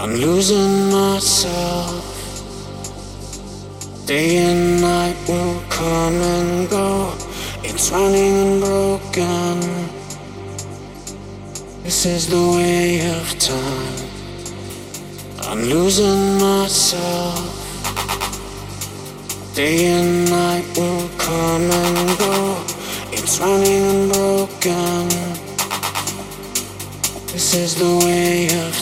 I'm losing myself. Day and night will come and go. It's running and broken. This is the way of time. I'm losing myself. Day and night will come and go. It's running and broken. This is the way of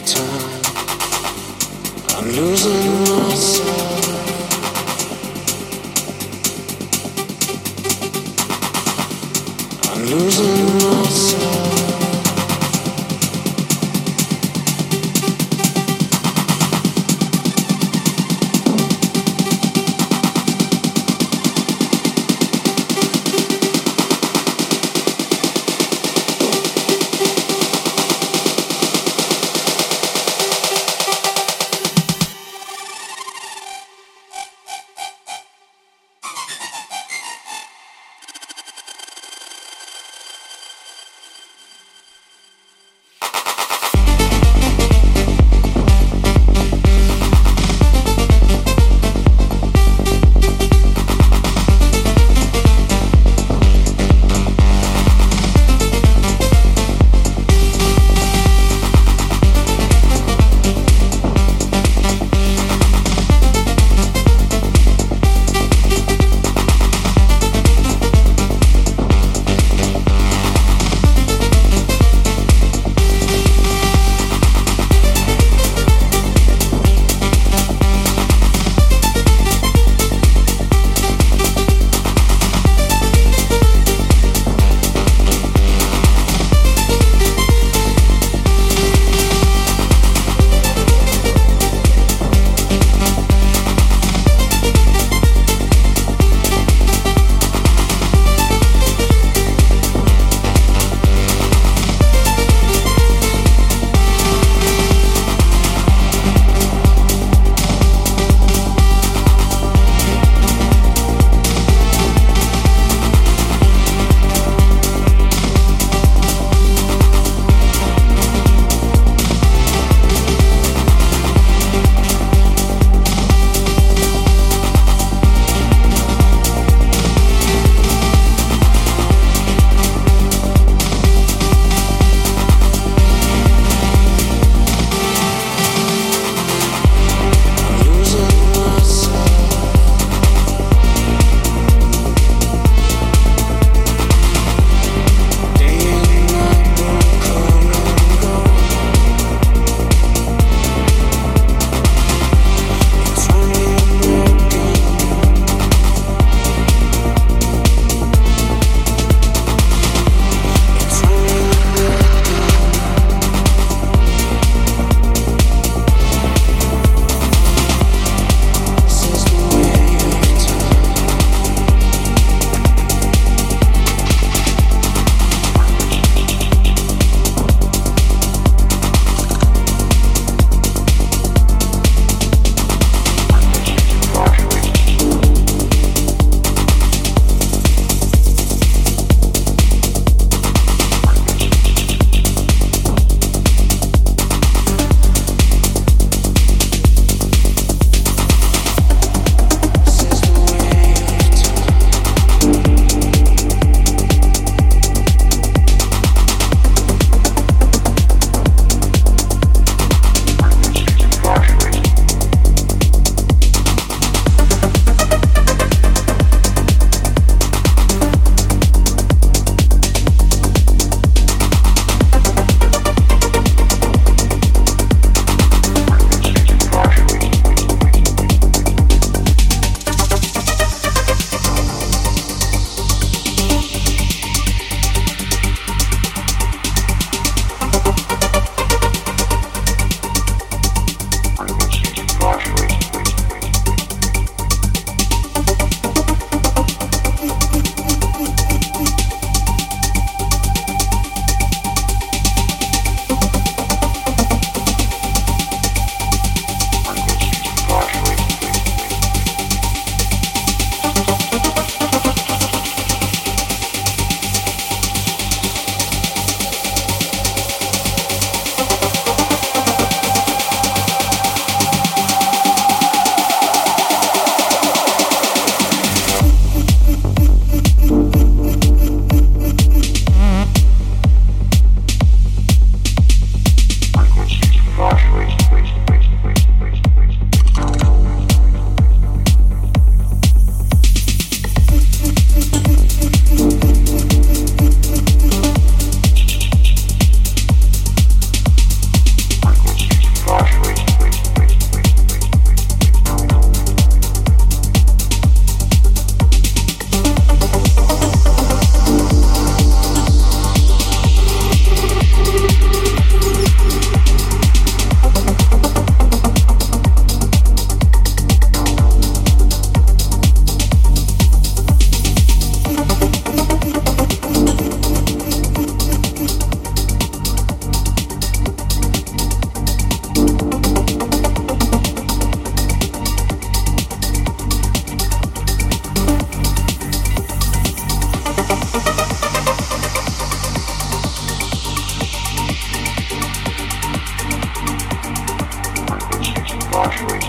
Marjorie.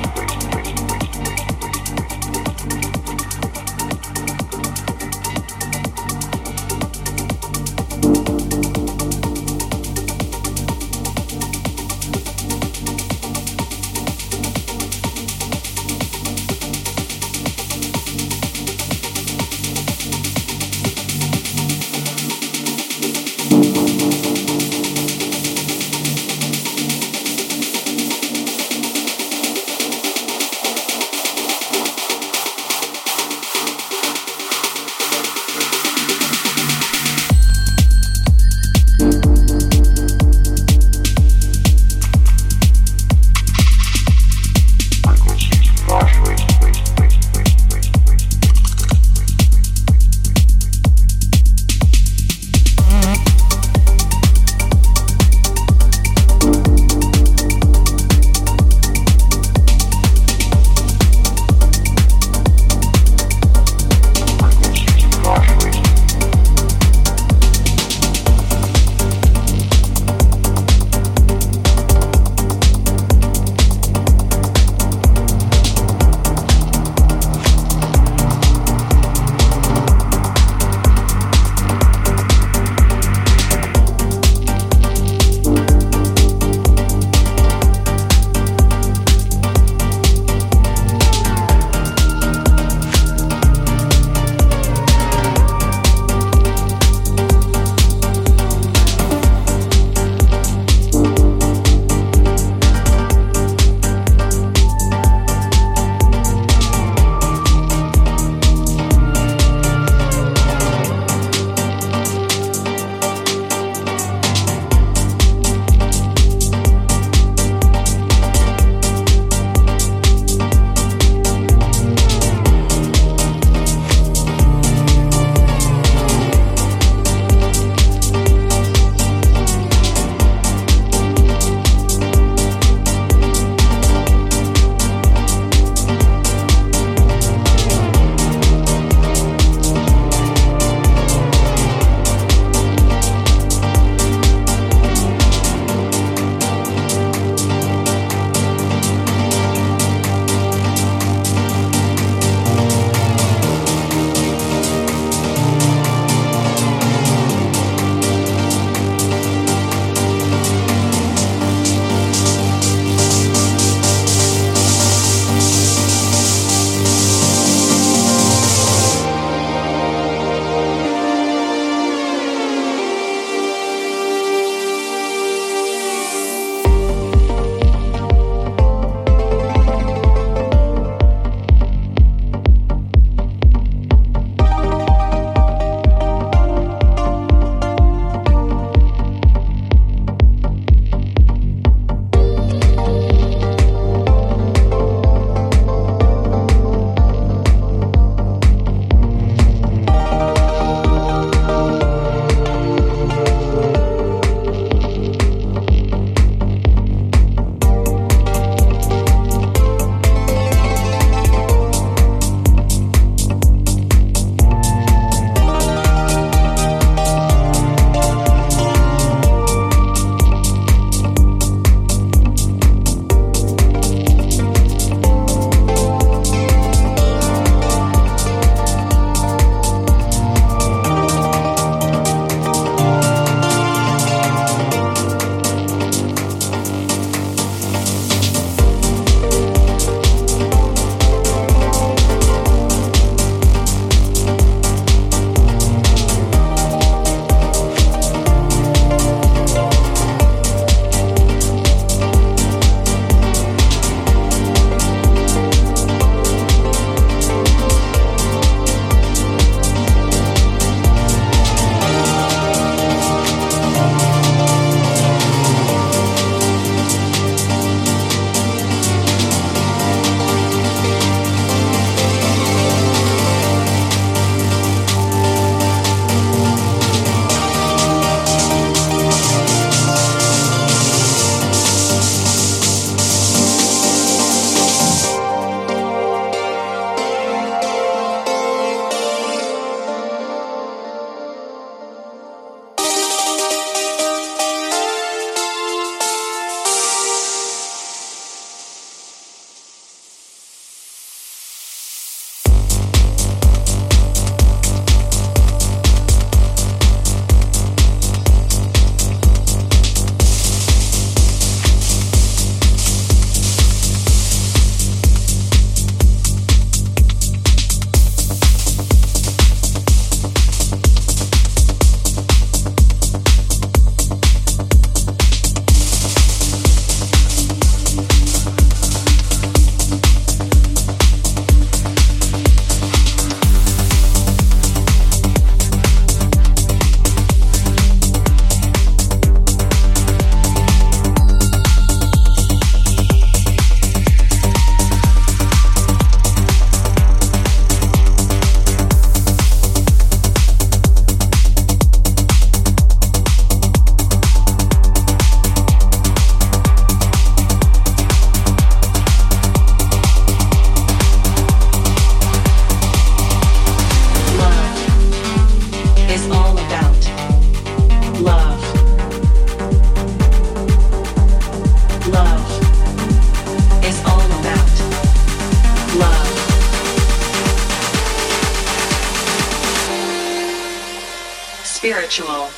Spiritual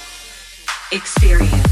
experience.